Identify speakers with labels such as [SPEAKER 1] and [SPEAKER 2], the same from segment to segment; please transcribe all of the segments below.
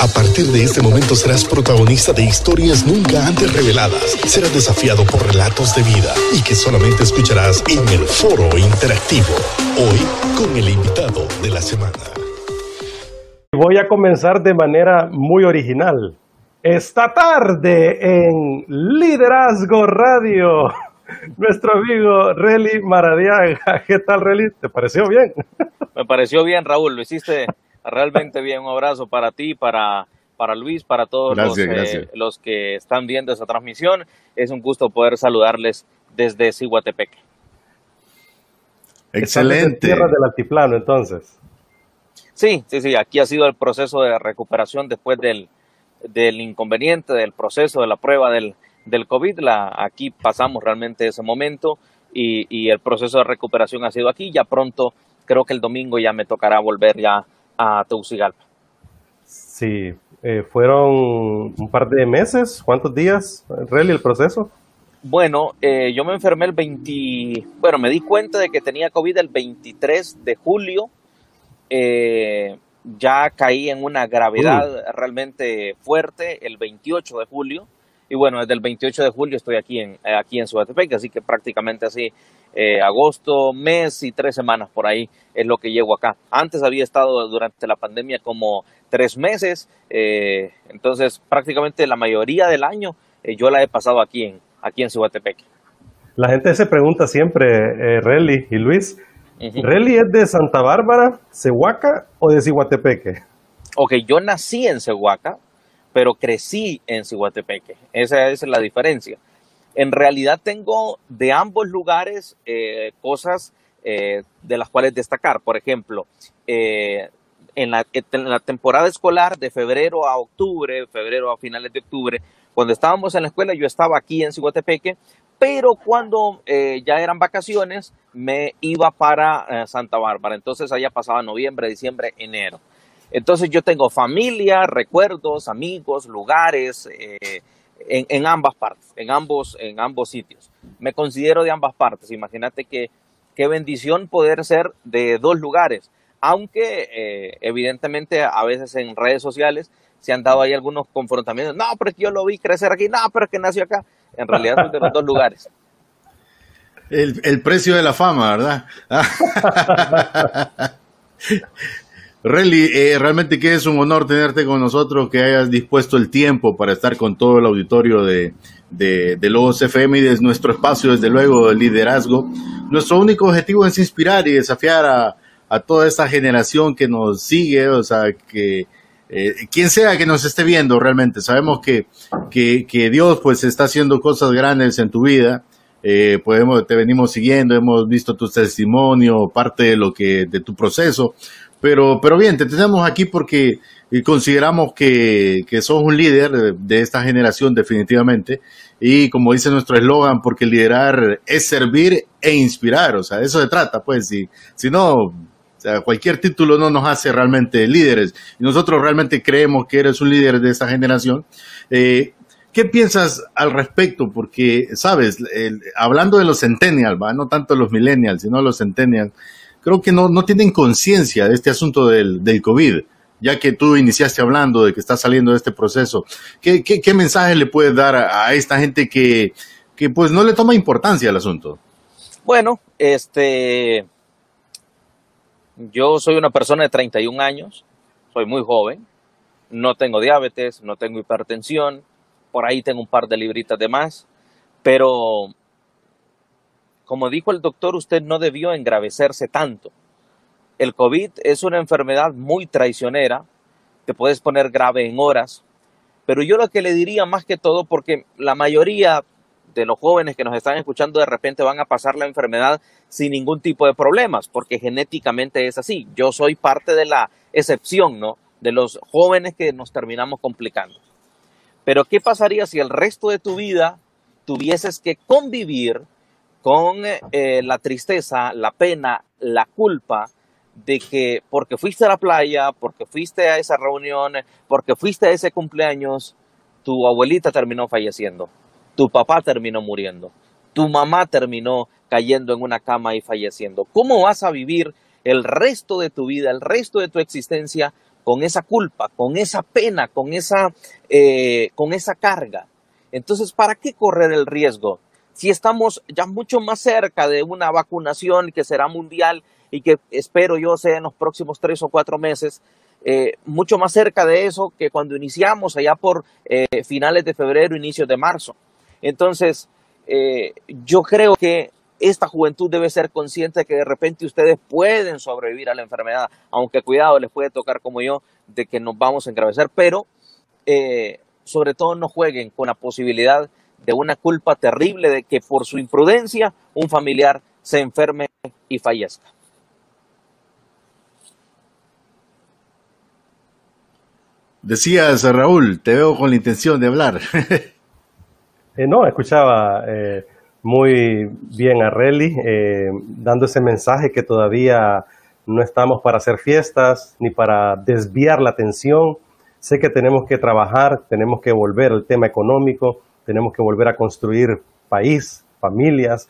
[SPEAKER 1] A partir de este momento serás protagonista de historias nunca antes reveladas. Serás desafiado por relatos de vida y que solamente escucharás en el foro interactivo. Hoy con el invitado de la semana.
[SPEAKER 2] Voy a comenzar de manera muy original. Esta tarde en Liderazgo Radio, nuestro amigo Relly Maradiaga. ¿Qué tal, Relly? ¿Te pareció bien?
[SPEAKER 3] Me pareció bien, Raúl. Lo hiciste realmente bien. Un abrazo para ti, para, para Luis, para todos los, eh, los, que están viendo esa transmisión. Es un gusto poder saludarles desde Cihuatepeque.
[SPEAKER 2] Excelente. Tierra del altiplano, entonces.
[SPEAKER 3] Sí, sí, sí. Aquí ha sido el proceso de recuperación después del, del inconveniente, del proceso de la prueba del, del COVID. La, aquí pasamos realmente ese momento y, y el proceso de recuperación ha sido aquí. Ya pronto, creo que el domingo ya me tocará volver ya a Tegucigalpa.
[SPEAKER 2] Sí, eh, fueron un par de meses, ¿cuántos días, Relly, el proceso?
[SPEAKER 3] Bueno, eh, yo me enfermé el 20, bueno, me di cuenta de que tenía COVID el 23 de julio, eh, ya caí en una gravedad realmente fuerte el 28 de julio, y bueno, desde el 28 de julio estoy aquí en, aquí en así que prácticamente así eh, agosto, mes y tres semanas por ahí es lo que llevo acá. Antes había estado durante la pandemia como tres meses, eh, entonces prácticamente la mayoría del año eh, yo la he pasado aquí en, aquí en
[SPEAKER 2] La gente se pregunta siempre, Relly y Luis, ¿Relly es de Santa Bárbara, Cehuaca o de Cihuatepeque?
[SPEAKER 3] Ok, yo nací en Cehuaca, pero crecí en Cihuatepeque. Esa es la diferencia en realidad tengo de ambos lugares eh, cosas eh, de las cuales destacar. Por ejemplo, eh, en, la, temporada escolar de febrero a octubre, febrero a finales de octubre, cuando estábamos en la escuela, yo estaba aquí en Ciguatepeque, pero cuando ya eran vacaciones, me iba para Santa Bárbara. Entonces allá pasaba noviembre, diciembre, enero. Entonces yo tengo familia, recuerdos, amigos, lugares, en, ambas partes, en ambos, en ambos sitios. Me considero de ambas partes. Imagínate que qué bendición poder ser de dos lugares, aunque eh, evidentemente a veces en redes sociales se han dado ahí algunos confrontamientos. No, pero es que yo lo vi crecer aquí, no, pero es que nació acá. En realidad son de los dos lugares.
[SPEAKER 4] El, el precio de la fama, ¿verdad? Relly, eh, realmente que es un honor tenerte con nosotros, que hayas dispuesto el tiempo para estar con todo el auditorio de, de, de Logos FM y de nuestro espacio, desde luego, de liderazgo. Nuestro único objetivo es inspirar y desafiar a, a toda esta generación que nos sigue, o sea, que eh, quien sea que nos esté viendo realmente, sabemos que, que, que Dios pues está haciendo cosas grandes en tu vida. Eh, podemos, te venimos siguiendo, hemos visto tu testimonio, parte de lo que, de tu proceso, pero, pero bien, te tenemos aquí porque consideramos que, que sos un líder de, esta generación definitivamente. Y como dice nuestro eslogan, porque liderar es servir e inspirar. O sea, eso se trata, pues. Si, si no, cualquier título no nos hace realmente líderes. Nosotros realmente creemos que eres un líder de esta generación. Eh, ¿Qué piensas al respecto? Porque, sabes, hablando de los centennials, ¿va? no tanto los millennials, sino los centennials, creo que no, no tienen conciencia de este asunto del, del COVID, ya que tú iniciaste hablando de que estás saliendo de este proceso. ¿Qué, qué, qué mensaje le puedes dar a, esta gente que, que pues no le toma importancia al asunto?
[SPEAKER 3] Bueno, este, yo soy una persona de 31 años, soy muy joven, no tengo diabetes, no tengo hipertensión, por ahí tengo un par de libritas de más, pero como dijo el doctor, usted no debió engravecerse tanto. El COVID es una enfermedad muy traicionera, te puedes poner grave en horas, pero yo lo que le diría más que todo, porque la mayoría de los jóvenes que nos están escuchando de repente van a pasar la enfermedad sin ningún tipo de problemas, porque genéticamente es así. Yo soy parte de la excepción, ¿no? De los jóvenes que nos terminamos complicando. Pero ¿qué pasaría si el resto de tu vida tuvieses que convivir con eh, la tristeza, la pena, la culpa de que porque fuiste a la playa, porque fuiste a esa reunión, porque fuiste a ese cumpleaños, tu abuelita terminó falleciendo, tu papá terminó muriendo, tu mamá terminó cayendo en una cama y falleciendo. ¿Cómo vas a vivir el resto de tu vida, el resto de tu existencia con esa culpa, con esa pena, con esa, eh, con esa carga. Entonces, ¿para qué correr el riesgo? Si estamos ya mucho más cerca de una vacunación que será mundial y que espero yo sea en los próximos tres o cuatro meses, eh, mucho más cerca de eso que cuando iniciamos allá por eh, finales de febrero, inicios de marzo. Entonces, yo creo que esta juventud debe ser consciente de que de repente ustedes pueden sobrevivir a la enfermedad, aunque cuidado, les puede tocar como yo, de que nos vamos a engravecer, pero eh, sobre todo no jueguen con la posibilidad de una culpa terrible de que por su imprudencia un familiar se enferme y fallezca.
[SPEAKER 4] Decías, Raúl, te veo con la intención de hablar.
[SPEAKER 2] Eh, no, escuchaba eh, muy bien a Relly, eh, dando ese mensaje que todavía no estamos para hacer fiestas ni para desviar la atención. Sé que tenemos que trabajar, tenemos que volver al tema económico, tenemos que volver a construir país, familias,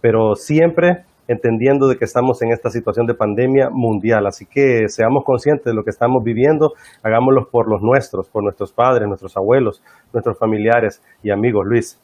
[SPEAKER 2] pero siempre entendiendo de que estamos en esta situación de pandemia mundial. Así que seamos conscientes de lo que estamos viviendo, hagámoslo por los nuestros, por nuestros padres, nuestros abuelos, nuestros familiares y amigos. Luis.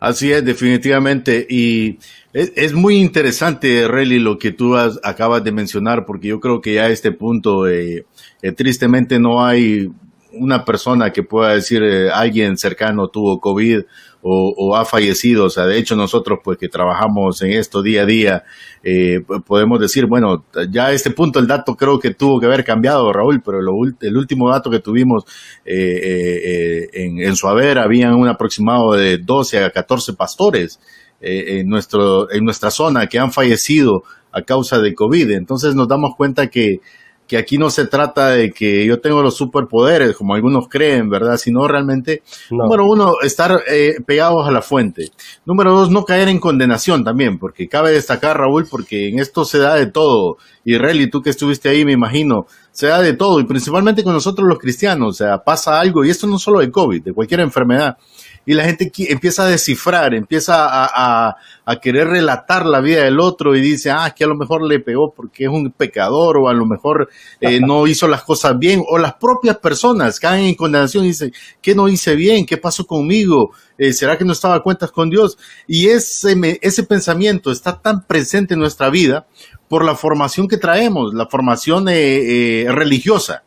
[SPEAKER 4] Así es, definitivamente. Y es, muy interesante, Relly, lo que tú acabas de mencionar, porque yo creo que ya a este punto, eh, eh, tristemente, no hay una persona que pueda decir eh, alguien cercano tuvo COVID o, ha fallecido. O sea, de hecho nosotros pues que trabajamos en esto día a día, eh, podemos decir, bueno, ya a este punto el dato creo que tuvo que haber cambiado, Raúl, pero el último dato que tuvimos eh, en, en su haber habían un aproximado de 12 a 14 pastores en, nuestro, en nuestra zona que han fallecido a causa de COVID. Entonces nos damos cuenta que que aquí no se trata de que yo tengo los superpoderes, como algunos creen, ¿verdad? Sino realmente, número uno, estar eh, pegados a la fuente. Número dos, no caer en condenación también, porque cabe destacar, Raúl, porque en esto se da de todo. Y Relly, tú que estuviste ahí, me imagino, se da de todo, y principalmente con nosotros los cristianos, o sea, pasa algo, y esto no solo de COVID, de cualquier enfermedad y la gente empieza a descifrar, empieza a, querer relatar la vida del otro y dice, ah, que a lo mejor le pegó porque es un pecador o a lo mejor eh, no hizo las cosas bien o las propias personas caen en condenación y dicen, ¿qué no hice bien? ¿Qué pasó conmigo? Eh, ¿Será que no estaba a cuentas con Dios? Y ese, ese pensamiento está tan presente en nuestra vida por la formación que traemos, la formación eh, religiosa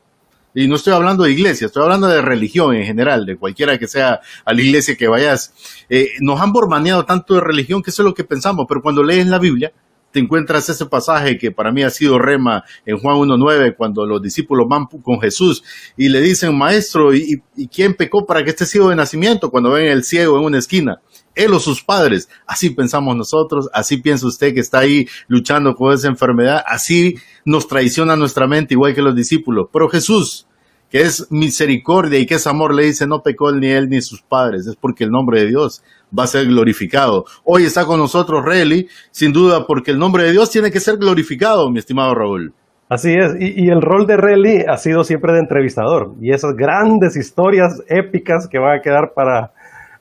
[SPEAKER 4] y no estoy hablando de iglesia, estoy hablando de religión en general, de cualquiera que sea a la iglesia que vayas, eh, nos han bormaneado tanto de religión que eso es lo que pensamos, pero cuando lees la Biblia, te encuentras ese pasaje que para mí ha sido rema en Juan 1.9, cuando los discípulos van con Jesús y le dicen, maestro, ¿y, ¿y, quién pecó para que esté ciego de nacimiento? Cuando ven el ciego en una esquina él o sus padres. Así pensamos nosotros, así piensa usted que está ahí luchando con esa enfermedad, así nos traiciona nuestra mente igual que los discípulos. Pero Jesús, que es misericordia y que es amor, le dice, no pecó ni él ni sus padres, es porque el nombre de Dios va a ser glorificado. Hoy está con nosotros Reli, sin duda, porque el nombre de Dios tiene que ser glorificado, mi estimado Raúl.
[SPEAKER 2] Así es, y, el rol de Reli ha sido siempre de entrevistador, y esas grandes historias épicas que van a quedar para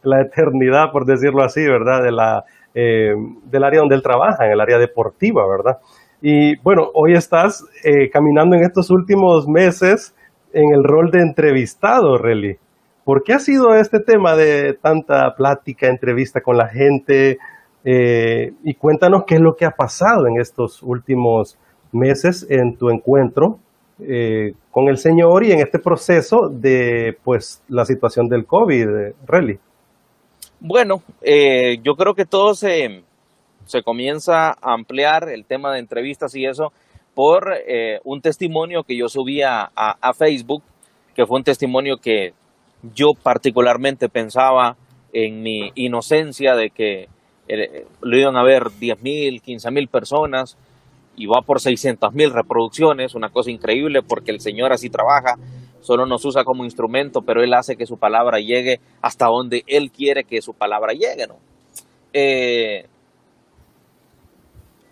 [SPEAKER 2] la eternidad, por decirlo así, ¿verdad? De la, eh, del área donde él trabaja, en el área deportiva, ¿verdad? Y bueno, hoy estás eh, caminando en estos últimos meses en el rol de entrevistado, Relly. ¿Por qué ha sido este tema de tanta plática, entrevista con la gente? Eh, y cuéntanos qué es lo que ha pasado en estos últimos meses en tu encuentro con el Señor y en este proceso de pues la situación del COVID, Relly.
[SPEAKER 3] Bueno, eh, yo creo que todo se, se comienza a ampliar el tema de entrevistas y eso por eh, un testimonio que yo subí a, Facebook, que fue un testimonio que yo particularmente pensaba en mi inocencia de que eh, lo iban a ver 10 mil, 15 mil personas y va por 600 mil reproducciones, una cosa increíble porque el Señor así trabaja solo nos usa como instrumento, pero Él hace que su palabra llegue hasta donde Él quiere que su palabra llegue, ¿no? Eh,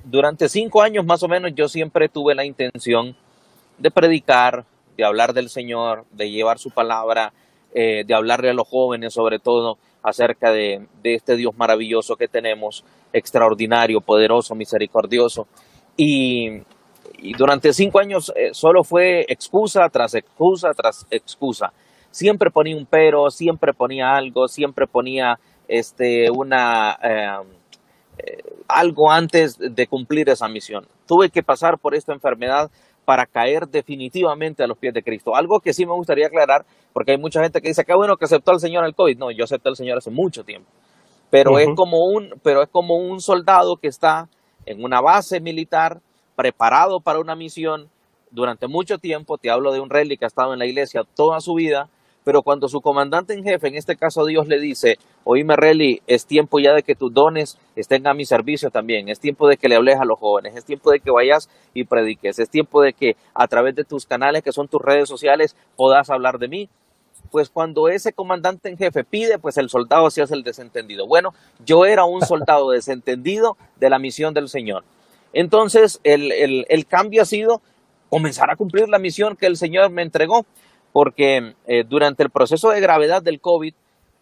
[SPEAKER 3] durante cinco años más o menos yo siempre tuve la intención de predicar, de hablar del Señor, de llevar su palabra, eh, de hablarle a los jóvenes sobre todo acerca de, este Dios maravilloso que tenemos, extraordinario, poderoso, misericordioso. Y durante cinco años eh, solo fue excusa tras excusa tras excusa. Siempre ponía un pero, siempre ponía algo, siempre ponía este, una, em, eh, algo antes de cumplir esa misión. Tuve que pasar por esta enfermedad para caer definitivamente a los pies de Cristo. Algo que sí me gustaría aclarar, porque hay mucha gente que dice, qué bueno que aceptó al Señor el COVID. No, yo acepté al Señor hace mucho tiempo. Pero, es como un, pero es como un soldado que está en una base militar, preparado para una misión durante mucho tiempo. Te hablo de un rey que ha estado en la iglesia toda su vida pero cuando su comandante en jefe, en este caso Dios, le dice, oíme Reli, es tiempo ya de que tus dones estén a mi servicio también, es tiempo de que le hables a los jóvenes, es tiempo de que vayas y prediques, es tiempo de que a través de tus canales, que son tus redes sociales, puedas hablar de mí. Pues cuando ese comandante en jefe pide, pues el soldado se hace el desentendido. Bueno, yo era un soldado desentendido de la misión del Señor. Entonces, el, el cambio ha sido comenzar a cumplir la misión que el Señor me entregó porque eh, durante el proceso de gravedad del COVID,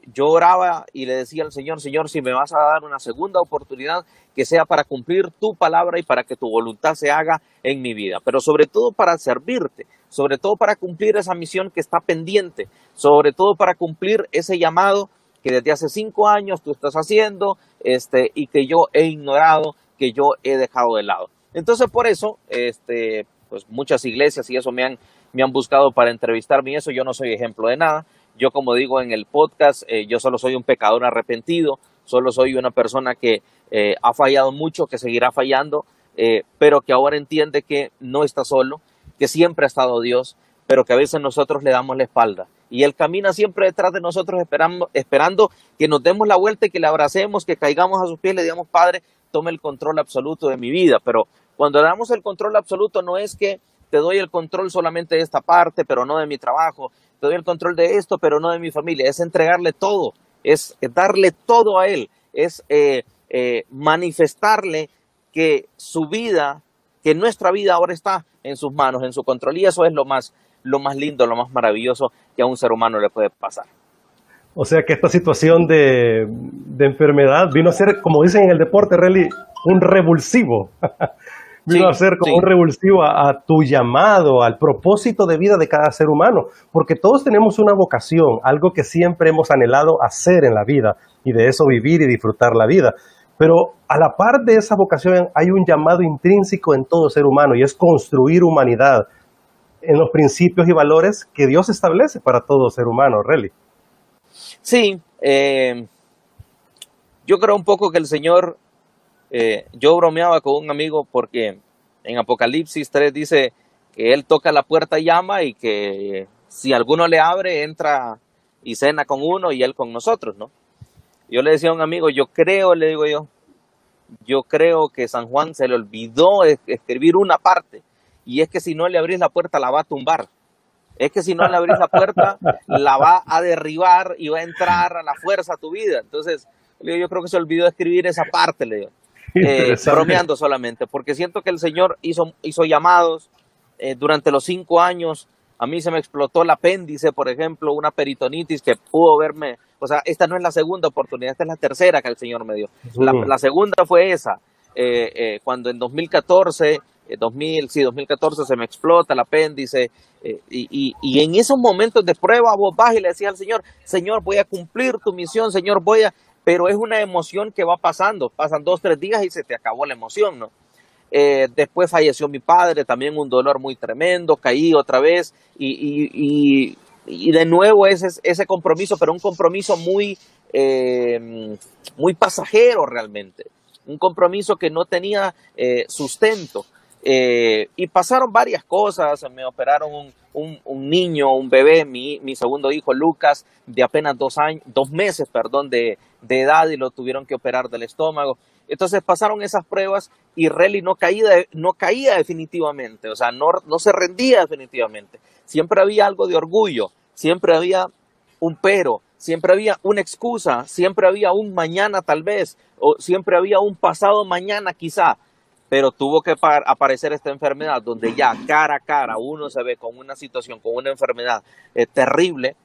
[SPEAKER 3] yo oraba y le decía al Señor, Señor, si me vas a dar una segunda oportunidad, que sea para cumplir tu palabra y para que tu voluntad se haga en mi vida, pero sobre todo para servirte, sobre todo para cumplir esa misión que está pendiente, sobre todo para cumplir ese llamado que desde hace cinco años tú estás haciendo este, y que yo he ignorado, que yo he dejado de lado. Entonces, por eso, este, pues muchas iglesias y eso me han me han buscado para entrevistarme y eso yo no soy ejemplo de nada. Yo como digo en el podcast, eh, yo solo soy un pecador arrepentido, solo soy una persona que eh, ha fallado mucho, que seguirá fallando, eh, pero que ahora entiende que no está solo, que siempre ha estado Dios, pero que a veces nosotros le damos la espalda. Y Él camina siempre detrás de nosotros esperando, esperando que nos demos la vuelta y que le abracemos, que caigamos a sus pies le digamos, Padre, tome el control absoluto de mi vida. Pero cuando damos el control absoluto no es que te doy el control solamente de esta parte, pero no de mi trabajo, te doy el control de esto, pero no de mi familia, es entregarle todo, es darle todo a Él, es eh, eh, manifestarle que su vida, que nuestra vida ahora está en sus manos, en su control, y eso es lo más, lo más lindo, lo más maravilloso que a un ser humano le puede pasar.
[SPEAKER 2] O sea que esta situación de, enfermedad vino a ser, como dicen en el deporte, really, un revulsivo. vino a ser como un revulsivo a, tu llamado, al propósito de vida de cada ser humano, porque todos tenemos una vocación, algo que siempre hemos anhelado hacer en la vida y de eso vivir y disfrutar la vida. Pero a la par de esa vocación hay un llamado intrínseco en todo ser humano y es construir humanidad en los principios y valores que Dios establece para todo ser humano, Relly.
[SPEAKER 3] Sí, eh, yo creo un poco que el Señor eh, yo bromeaba con un amigo porque en Apocalipsis 3 dice que él toca la puerta y llama y que si alguno le abre, entra y cena con uno y él con nosotros, ¿no? Yo le decía a un amigo, yo creo, le digo yo, yo creo que San Juan se le olvidó escribir una parte y es que si no le abrís la puerta la va a tumbar. Es que si no le abrís la puerta la va a derribar y va a entrar a la fuerza a tu vida. Entonces, le digo, yo creo que se olvidó escribir esa parte, le digo. Eh, bromeando solamente, porque siento que el Señor hizo, hizo llamados eh, durante los cinco años. A mí se me explotó el apéndice, por ejemplo, una peritonitis que pudo verme. O sea, esta no es la segunda oportunidad, esta es la tercera que el Señor me dio. La, segunda fue esa, eh, cuando en 2014 2000, sí, 2014 se me explota el apéndice y, y, en esos momentos de prueba vos vas y le decías al Señor, Señor, voy a cumplir tu misión, Señor, voy a, pero es una emoción que va pasando, pasan dos, tres días y se te acabó la emoción, ¿no? Eh, después falleció mi padre, también un dolor muy tremendo, caí otra vez y, y, y, de nuevo ese, ese compromiso, pero un compromiso muy, eh, muy pasajero realmente, un compromiso que no tenía eh, sustento. Y pasaron varias cosas, me operaron un, un, un niño, un bebé, mi, mi, segundo hijo Lucas, de apenas dos años, dos meses, perdón, de, de edad y lo tuvieron que operar del estómago. Entonces pasaron esas pruebas y Relly no caía, no caía definitivamente, o sea, no, no se rendía definitivamente. Siempre había algo de orgullo, siempre había un pero, siempre había una excusa, siempre había un mañana tal vez, o siempre había un pasado mañana quizá, pero tuvo que aparecer esta enfermedad donde ya cara a cara uno se ve con una situación, con una enfermedad eh, terrible,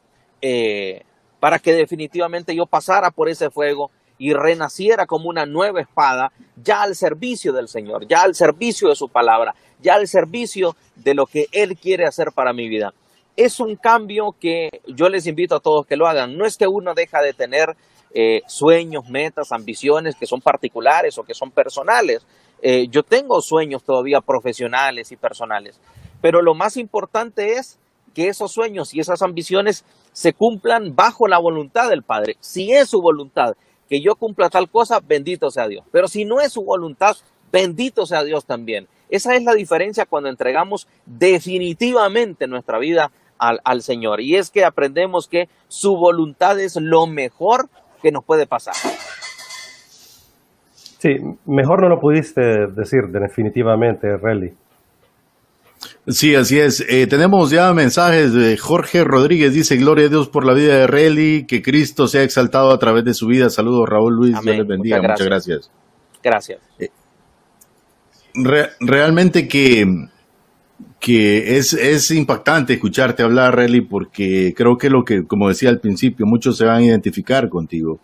[SPEAKER 3] eh, para que definitivamente yo pasara por ese fuego y renaciera como una nueva espada, ya al servicio del Señor, ya al servicio de su palabra, ya al servicio de lo que Él quiere hacer para mi vida. Es un cambio que yo les invito a todos que lo hagan. No es que uno deja de tener eh, sueños, metas, ambiciones que son particulares o que son personales. Eh, yo tengo sueños todavía profesionales y personales, pero lo más importante es que esos sueños y esas ambiciones se cumplan bajo la voluntad del Padre. Si es su voluntad que yo cumpla tal cosa, bendito sea Dios. Pero si no es su voluntad, bendito sea Dios también. Esa es la diferencia cuando entregamos definitivamente nuestra vida al, al, Señor. Y es que aprendemos que su voluntad es lo mejor que nos puede pasar.
[SPEAKER 2] Sí, mejor no lo pudiste decir definitivamente, Relly.
[SPEAKER 4] Sí, así es. Eh, tenemos ya mensajes de Jorge Rodríguez, dice, gloria a Dios por la vida de Relly, que Cristo sea exaltado a través de su vida. Saludos, Raúl Luis, Dios les bendiga. Muchas gracias.
[SPEAKER 3] Gracias.
[SPEAKER 4] Eh, realmente que, que es, es impactante escucharte hablar, Relly, porque creo que lo que, como decía al principio, muchos se van a identificar contigo.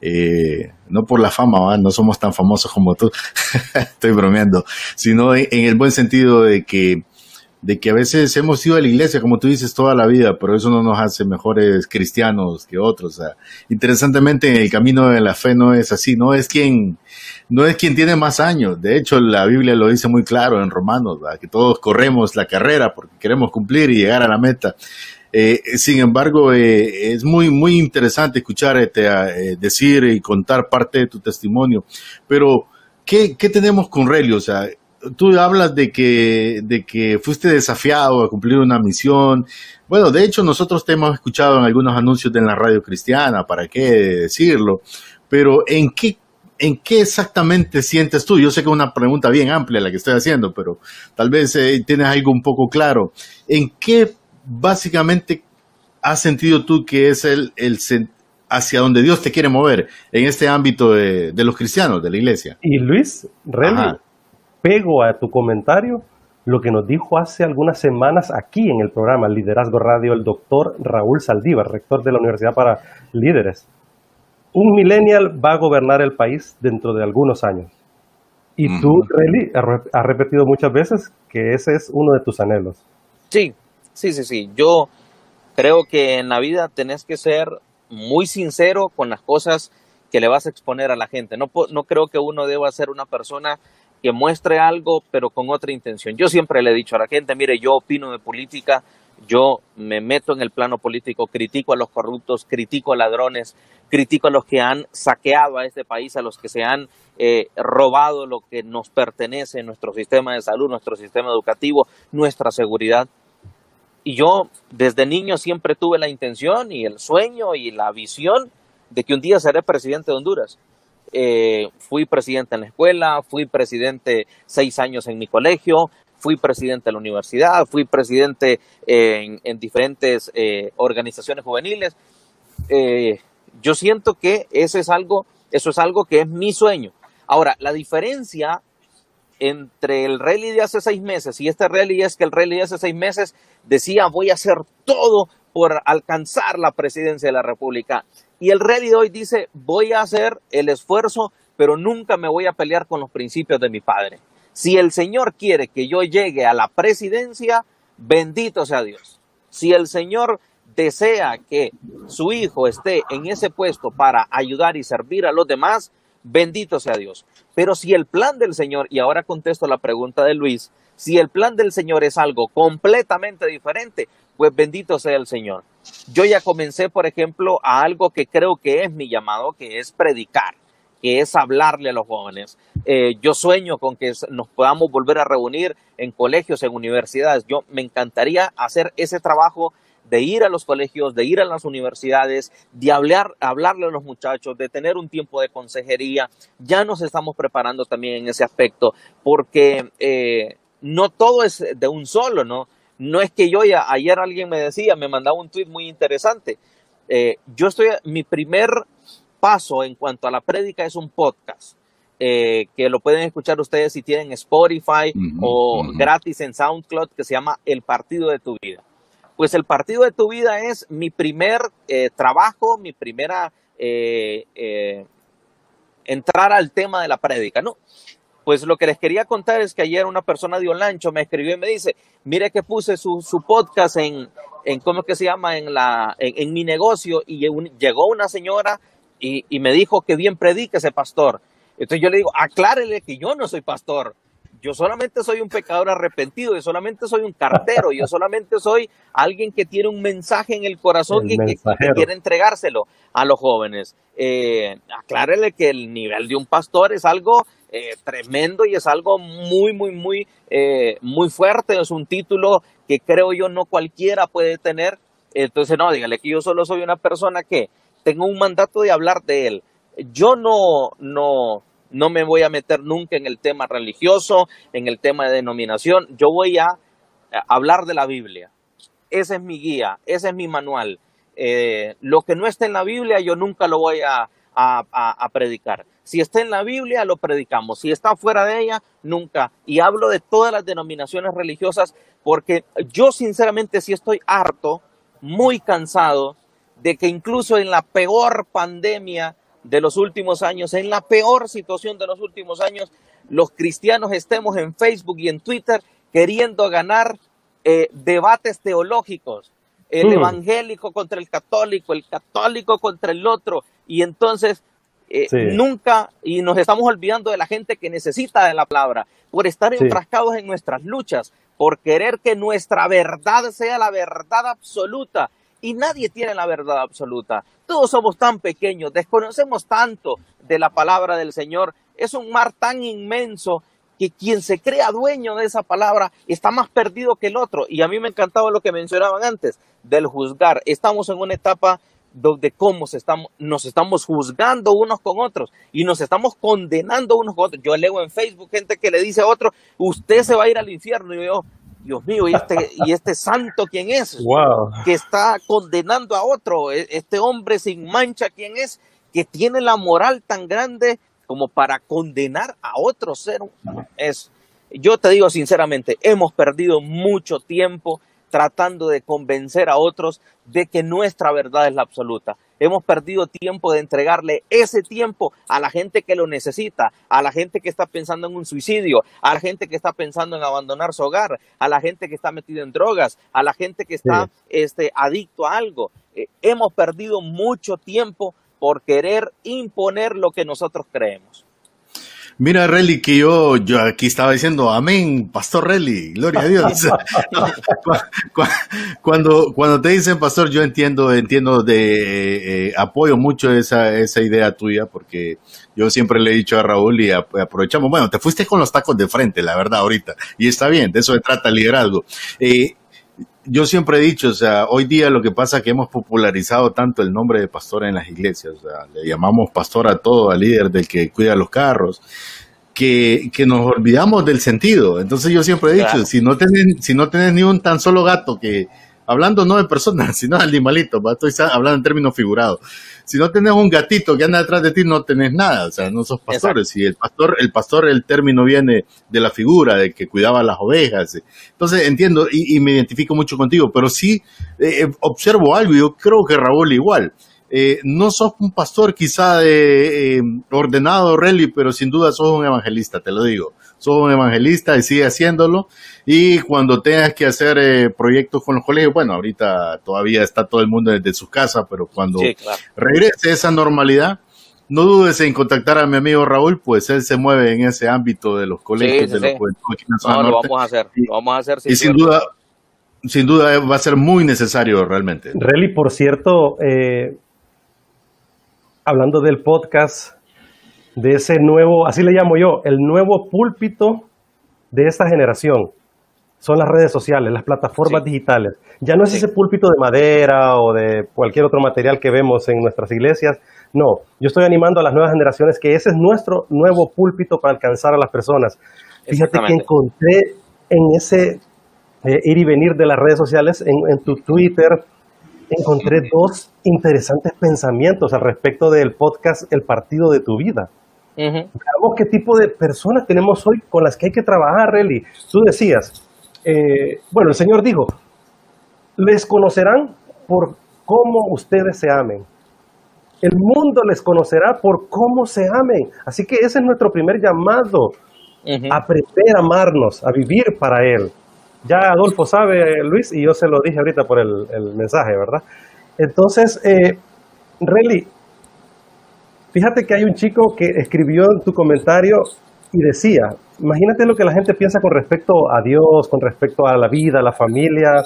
[SPEAKER 4] Eh, no por la fama, no somos tan famosos como tú, estoy bromeando, sino en, el buen sentido de que, de que a veces hemos ido a la iglesia, como tú dices, toda la vida, pero eso no nos hace mejores cristianos que otros. interesantemente, el camino de la fe no es así, no es quien, no es quien tiene más años. De hecho, la Biblia lo dice muy claro en Romanos, que todos corremos la carrera porque queremos cumplir y llegar a la meta. Eh, sin embargo, eh, es muy, muy interesante escucharte eh, decir y contar parte de tu testimonio. Pero, ¿qué, qué tenemos con Relio? O sea, tú hablas de que, de que fuiste desafiado a cumplir una misión. Bueno, de hecho, nosotros te hemos escuchado en algunos anuncios de la radio cristiana, ¿para qué decirlo? Pero, ¿en qué ¿en qué exactamente sientes tú? Yo sé que es una pregunta bien amplia la que estoy haciendo, pero tal vez tienes algo un poco claro. ¿En qué básicamente has sentido tú que es el, el hacia donde Dios te quiere mover en este ámbito de, los cristianos, de la iglesia?
[SPEAKER 2] Y Luis, Remy, pego a tu comentario lo que nos dijo hace algunas semanas aquí en el programa Liderazgo Radio el doctor Raúl Saldívar, rector de la Universidad para Líderes. Un millennial va a gobernar el país dentro de algunos años. Y tú, Reli, has repetido muchas veces que ese es uno de tus anhelos.
[SPEAKER 3] Sí, Sí, sí, sí. Yo creo que en la vida tenés que ser muy sincero con las cosas que le vas a exponer a la gente. No, no creo que uno deba ser una persona que muestre algo, pero con otra intención. Yo siempre le he dicho a la gente, mire, yo opino de política, yo me meto en el plano político, critico a los corruptos, critico a ladrones, critico a los que han saqueado a este país, a los que se han eh, robado lo que nos pertenece, nuestro sistema de salud, nuestro sistema educativo, nuestra seguridad. Y yo desde niño siempre tuve la intención y el sueño y la visión de que un día seré presidente de Honduras. Eh, fui presidente en la escuela, fui presidente seis años en mi colegio, fui presidente de la universidad, fui presidente en, diferentes eh, organizaciones juveniles. Eh, yo siento que ese es algo, eso es algo que es mi sueño. Ahora, la diferencia entre el rally de hace seis meses y este rally es que el rally de hace seis meses decía voy a hacer todo por alcanzar la presidencia de la República. Y el rally de hoy dice voy a hacer el esfuerzo, pero nunca me voy a pelear con los principios de mi padre. Si el Señor quiere que yo llegue a la presidencia, bendito sea Dios. Si el Señor desea que su hijo esté en ese puesto para ayudar y servir a los demás, bendito sea Dios. Pero si el plan del Señor, y ahora contesto la pregunta de Luis, si el plan del Señor es algo completamente diferente, pues bendito sea el Señor. Yo ya comencé, por ejemplo, a algo que creo que es mi llamado, que es predicar, que es hablarle a los jóvenes. Eh, yo sueño con que nos podamos volver a reunir en colegios, en universidades. Yo me encantaría hacer ese trabajo de ir a los colegios, de ir a las universidades, de hablar, hablarle a los muchachos, de tener un tiempo de consejería. Ya nos estamos preparando también en ese aspecto, porque eh, no todo es de un solo, ¿no? No es que yo ya, ayer alguien me decía, me mandaba un tweet muy interesante. Eh, yo estoy, mi primer paso en cuanto a la prédica es un podcast. Eh, que lo pueden escuchar ustedes si tienen Spotify o gratis en SoundCloud, que se llama El Partido de tu Vida pues el partido de tu vida es mi primer eh, trabajo, mi primera, eh, eh, entrar al tema de la prédica, ¿no? Pues lo que les quería contar es que ayer una persona de Olancho me escribió y me dice, mire que puse su, podcast en, en, ¿cómo es que se llama? En, la, en, mi negocio y llegó una señora y, y, me dijo que bien predica ese pastor. Entonces yo le digo, aclárele que yo no soy pastor. Yo solamente soy un pecador arrepentido, yo solamente soy un cartero, yo solamente soy alguien que tiene un mensaje en el corazón y que, quiere entregárselo a los jóvenes. Eh, aclárele que el nivel de un pastor es algo eh, tremendo y es algo muy, muy, muy, eh, muy fuerte. Es un título que creo yo no cualquiera puede tener. Entonces, no, dígale que yo solo soy una persona que tengo un mandato de hablar de él. Yo no, no, no me voy a meter nunca en el tema religioso, en el tema de denominación. Yo voy a hablar de la Biblia. Ese es mi guía, ese es mi manual. Eh, lo que no está en la Biblia, yo nunca lo voy a, a, predicar. Si está en la Biblia, lo predicamos. Si está fuera de ella, nunca. Y hablo de todas las denominaciones religiosas porque yo sinceramente sí estoy harto, muy cansado de que incluso en la peor pandemia de los últimos años, en la peor situación de los últimos años, los cristianos estemos en Facebook y en Twitter queriendo ganar eh, debates teológicos. El mm. evangélico contra el católico, el católico contra el otro, y entonces eh, nunca, y nos estamos olvidando de la gente que necesita de la palabra, por estar enfrascados en nuestras luchas, por querer que nuestra verdad sea la verdad absoluta, y nadie tiene la verdad absoluta. Todos somos tan pequeños, desconocemos tanto de la palabra del Señor, es un mar tan inmenso que quien se crea dueño de esa palabra está más perdido que el otro. Y a mí me encantaba lo que mencionaban antes del juzgar. Estamos en una etapa donde cómo nos estamos juzgando unos con otros y nos estamos condenando unos con otros. Yo leo en Facebook gente que le dice a otro, usted se va a ir al infierno. Y yo, Dios mío, ¿y este, y este santo quién es? Que está condenando a otro. E, este hombre sin mancha, ¿quién es? Que tiene la moral tan grande como para condenar a otro ser. Es, yo te digo sinceramente, hemos perdido mucho tiempo tratando de convencer a otros de que nuestra verdad es la absoluta. Hemos perdido tiempo de entregarle ese tiempo a la gente que lo necesita, a la gente que está pensando en un suicidio, a la gente que está pensando en abandonar su hogar, a la gente que está metida en drogas, a la gente que está este, adicto a algo. Eh, hemos perdido mucho tiempo por querer imponer lo que nosotros creemos.
[SPEAKER 4] Mira, Relly, que yo, yo aquí estaba diciendo, amén, Pastor Relly, gloria a Dios. cuando, cuando te dicen pastor, yo entiendo, entiendo de, eh, apoyo mucho esa, esa idea tuya, porque yo siempre le he dicho a Raúl y aprovechamos, bueno, te fuiste con los tacos de frente, la verdad, ahorita, y está bien, de eso se trata el liderazgo. Eh, yo siempre he dicho, o sea, hoy día lo que pasa es que hemos popularizado tanto el nombre de pastor en las iglesias, o sea, le llamamos pastor a todo, al líder del que cuida los carros, que, que nos olvidamos del sentido. Entonces yo siempre he dicho, si no tenés, si no tenés ni un tan solo gato que, hablando no de personas, sino de animalitos, estoy hablando en términos figurados. Si no tenés un gatito que anda detrás de ti, no tenés nada, o sea, no sos pastores. Y el pastor, el pastor, el término viene de la figura, de que cuidaba las ovejas. Entonces entiendo y, me identifico mucho contigo, pero sí eh, eh, observo algo y yo creo que Raúl igual. Eh, no sos un pastor quizá de ordenado, Relly, pero sin duda sos un evangelista, te lo digo. Sos un evangelista y sigue haciéndolo. Y cuando tengas que hacer eh, proyectos con los colegios, bueno, ahorita todavía está todo el mundo desde su casa, pero cuando regrese esa normalidad, no dudes en contactar a mi amigo Raúl, pues él se mueve en ese ámbito de los colegios, de los
[SPEAKER 3] No, lo vamos a hacer, lo vamos a hacer.
[SPEAKER 4] y sin duda, sin duda va a ser muy necesario realmente.
[SPEAKER 2] Relly, por cierto, eh, hablando del podcast, de ese nuevo, así le llamo yo, el nuevo púlpito de esta generación son las redes sociales, las plataformas digitales. Ya no es ese púlpito de madera o de cualquier otro material que vemos en nuestras iglesias. No, yo estoy animando a las nuevas generaciones que ese es nuestro nuevo púlpito para alcanzar a las personas. Fíjate que encontré en ese eh, ir y venir de las redes sociales, en, tu Twitter, encontré dos interesantes pensamientos al respecto del podcast El Partido de tu Vida. Veamos qué tipo de personas tenemos hoy con las que hay que trabajar, Relly. Tú decías, eh, bueno, el Señor dijo, les conocerán por cómo ustedes se amen. El mundo les conocerá por cómo se amen. Así que ese es nuestro primer llamado, aprender a amarnos, a vivir para Él. Ya Adolfo sabe, Luis, y yo se lo dije ahorita por el, mensaje, ¿verdad? Entonces, eh, Relly, fíjate que hay un chico que escribió en tu comentario y decía, imagínate lo que la gente piensa con respecto a Dios, con respecto a la vida, a la familia,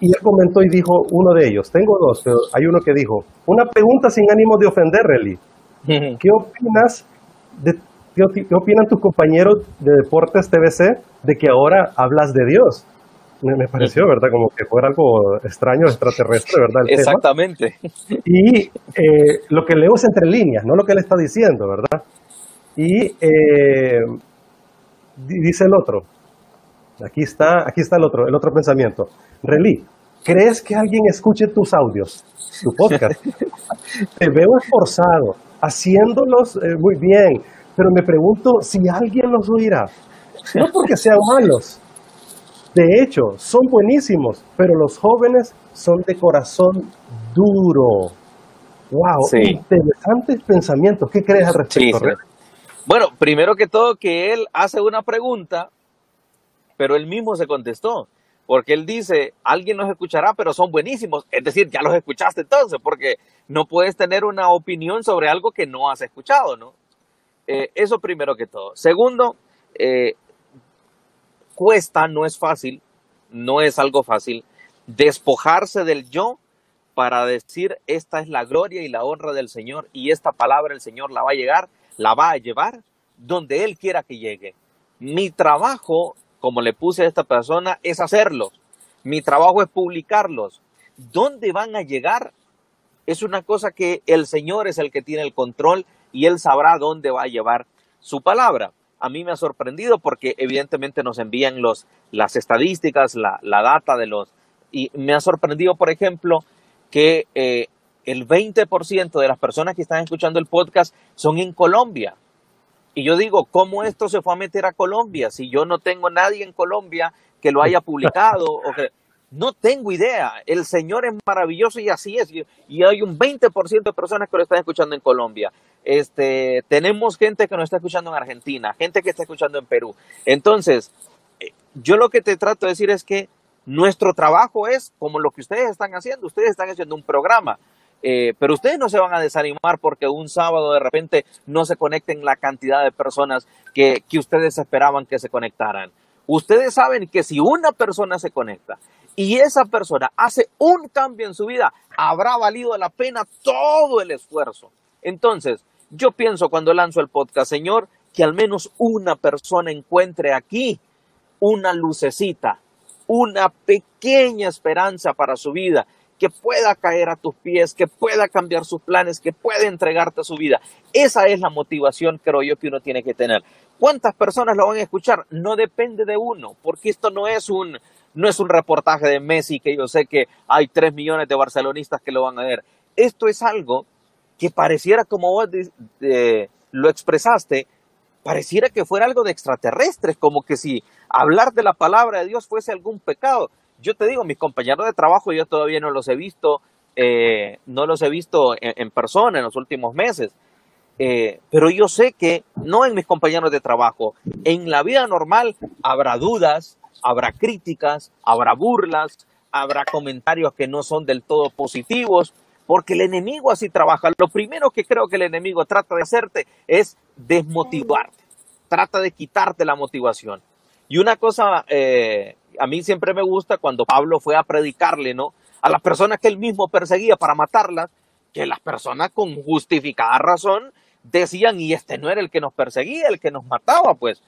[SPEAKER 2] y él comentó y dijo uno de ellos, tengo dos, pero hay uno que dijo, una pregunta sin ánimo de ofender, Relly. ¿Qué opinas de qué, opinan tus compañeros de Deportes TVC de que ahora hablas de Dios? Me, pareció, ¿verdad? Como que fuera algo extraño, extraterrestre, ¿verdad?
[SPEAKER 3] Exactamente.
[SPEAKER 2] Y eh, lo que leo es entre líneas, no lo que él está diciendo, ¿verdad? Y eh, dice el otro, aquí está, aquí está el otro, el otro pensamiento. Relí, ¿crees que alguien escuche tus audios, tu podcast? Te veo esforzado, haciéndolos eh, muy bien, pero me pregunto si alguien los oirá. No porque sean malos. De hecho, son buenísimos, pero los jóvenes son de corazón duro. Wow, interesantes pensamientos. ¿Qué crees al respecto?
[SPEAKER 3] Bueno, primero que todo que él hace una pregunta, pero él mismo se contestó porque él dice, alguien nos escuchará, pero son buenísimos. Es decir, ya los escuchaste entonces, porque no puedes tener una opinión sobre algo que no has escuchado, ¿no? Eh, eso primero que todo. Segundo, eh, cuesta, no es fácil, no es algo fácil, despojarse del yo para decir, esta es la gloria y la honra del Señor y esta palabra el Señor la va a llegar, la va a llevar donde Él quiera que llegue. Mi trabajo como le puse a esta persona, es hacerlos. Mi trabajo es publicarlos. ¿Dónde van a llegar? Es una cosa que el Señor es el que tiene el control y Él sabrá dónde va a llevar su palabra. A mí me ha sorprendido porque evidentemente nos envían los, las estadísticas, la, data de los... Y me ha sorprendido, por ejemplo, que eh, el 20% de las personas que están escuchando el podcast son en Colombia. Y yo digo, ¿cómo esto se fue a meter a Colombia? Si yo no tengo nadie en Colombia que lo haya publicado o que... No tengo idea. El Señor es maravilloso y así es. Y hay un 20% de personas que lo están escuchando en Colombia. Este, tenemos gente que nos está escuchando en Argentina, gente que está escuchando en Perú. Entonces, eh, yo lo que te trato de decir es que nuestro trabajo es como lo que ustedes están haciendo. Ustedes están haciendo un programa. Eh, pero ustedes no se van a desanimar porque un sábado de repente no se conecten la cantidad de personas que, que ustedes esperaban que se conectaran. Ustedes saben que si una persona se conecta y esa persona hace un cambio en su vida, habrá valido la pena todo el esfuerzo. Entonces, yo pienso cuando lanzo el podcast, Señor, que al menos una persona encuentre aquí una lucecita, una pequeña esperanza para su vida que pueda caer a tus pies, que pueda cambiar sus planes, que pueda entregarte su vida. Esa es la motivación, creo yo, que uno tiene que tener. ¿Cuántas personas lo van a escuchar? No depende de uno, porque esto no es un, no es un reportaje de Messi que yo sé que hay tres millones de barcelonistas que lo van a ver. Esto es algo que pareciera, como vos lo expresaste, pareciera que fuera algo de extraterrestres, como que si hablar de la palabra de Dios fuese algún pecado yo te digo, mis compañeros de trabajo yo todavía no los he visto, eh, no los he visto en, persona en los últimos meses. Eh, pero yo sé que no en mis compañeros de trabajo, en la vida normal habrá dudas, habrá críticas, habrá burlas, habrá comentarios que no son del todo positivos, porque el enemigo así trabaja. Lo primero que creo que el enemigo trata de hacerte es desmotivarte, trata de quitarte la motivación. Y una cosa eh, a mí siempre me gusta cuando Pablo fue a predicarle, ¿no? A las personas que él mismo perseguía para matarlas, que las personas con justificada razón decían, y este no era el que nos perseguía, el que nos mataba, pues.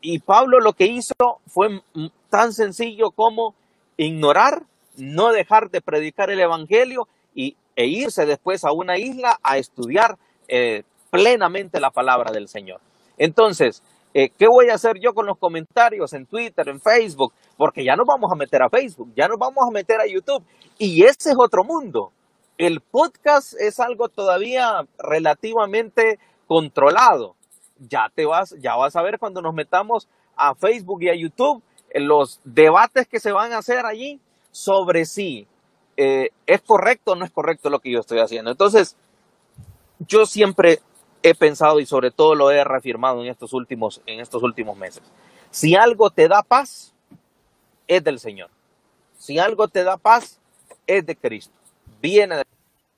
[SPEAKER 3] Y, Pablo lo que hizo fue tan sencillo como ignorar, no dejar de predicar el Evangelio y, e irse después a una isla a estudiar eh, plenamente la palabra del Señor. Entonces, eh, ¿Qué voy a hacer yo con los comentarios en Twitter, en Facebook? Porque ya nos vamos a meter a Facebook, ya nos vamos a meter a YouTube. Y ese es otro mundo. El podcast es algo todavía relativamente controlado. Ya te vas, ya vas a ver cuando nos metamos a Facebook y a YouTube los debates que se van a hacer allí sobre si eh, ¿es correcto o no es correcto lo que yo estoy haciendo? Entonces, yo siempre he pensado y sobre todo lo he reafirmado en estos últimos, en estos últimos meses. Si algo te da paz, es del Señor. Si algo te da paz, es de Cristo. Viene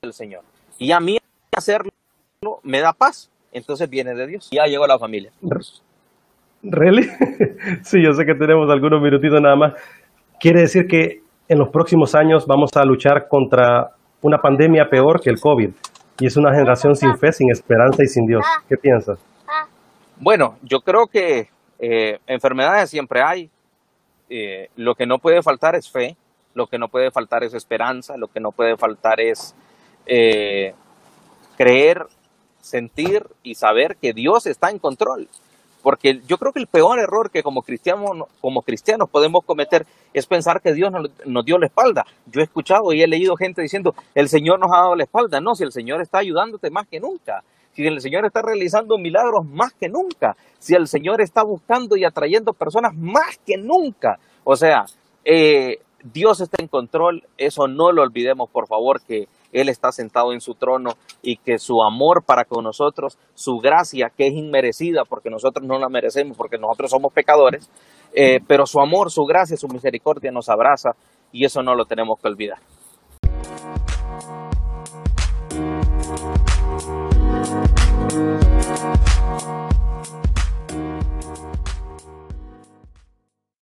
[SPEAKER 3] del Señor. Y a mí hacerlo me da paz. Entonces viene de Dios. Ya llegó la familia.
[SPEAKER 2] ¿Really? sí, yo sé que tenemos algunos minutitos nada más. Quiere decir que en los próximos años vamos a luchar contra una pandemia peor que el COVID. Y es una generación sin fe, sin esperanza y sin Dios. ¿Qué piensas?
[SPEAKER 3] Bueno, yo creo que eh, enfermedades siempre hay. Eh, lo que no puede faltar es fe, lo que no puede faltar es esperanza, lo que no puede faltar es eh, creer, sentir y saber que Dios está en control. Porque yo creo que el peor error que como cristianos, como cristianos podemos cometer es pensar que Dios nos, nos, dio la espalda. Yo he escuchado y he leído gente diciendo, el Señor nos ha dado la espalda. No, si el Señor está ayudándote más que nunca, si el Señor está realizando milagros más que nunca, si el Señor está buscando y atrayendo personas más que nunca. O sea, eh, Dios está en control, eso no lo olvidemos, por favor, que él está sentado en su trono y que su amor para con nosotros, su gracia que es inmerecida porque nosotros no la merecemos, porque nosotros somos pecadores, eh, pero su amor, su gracia, su misericordia nos abraza y eso no lo tenemos que olvidar.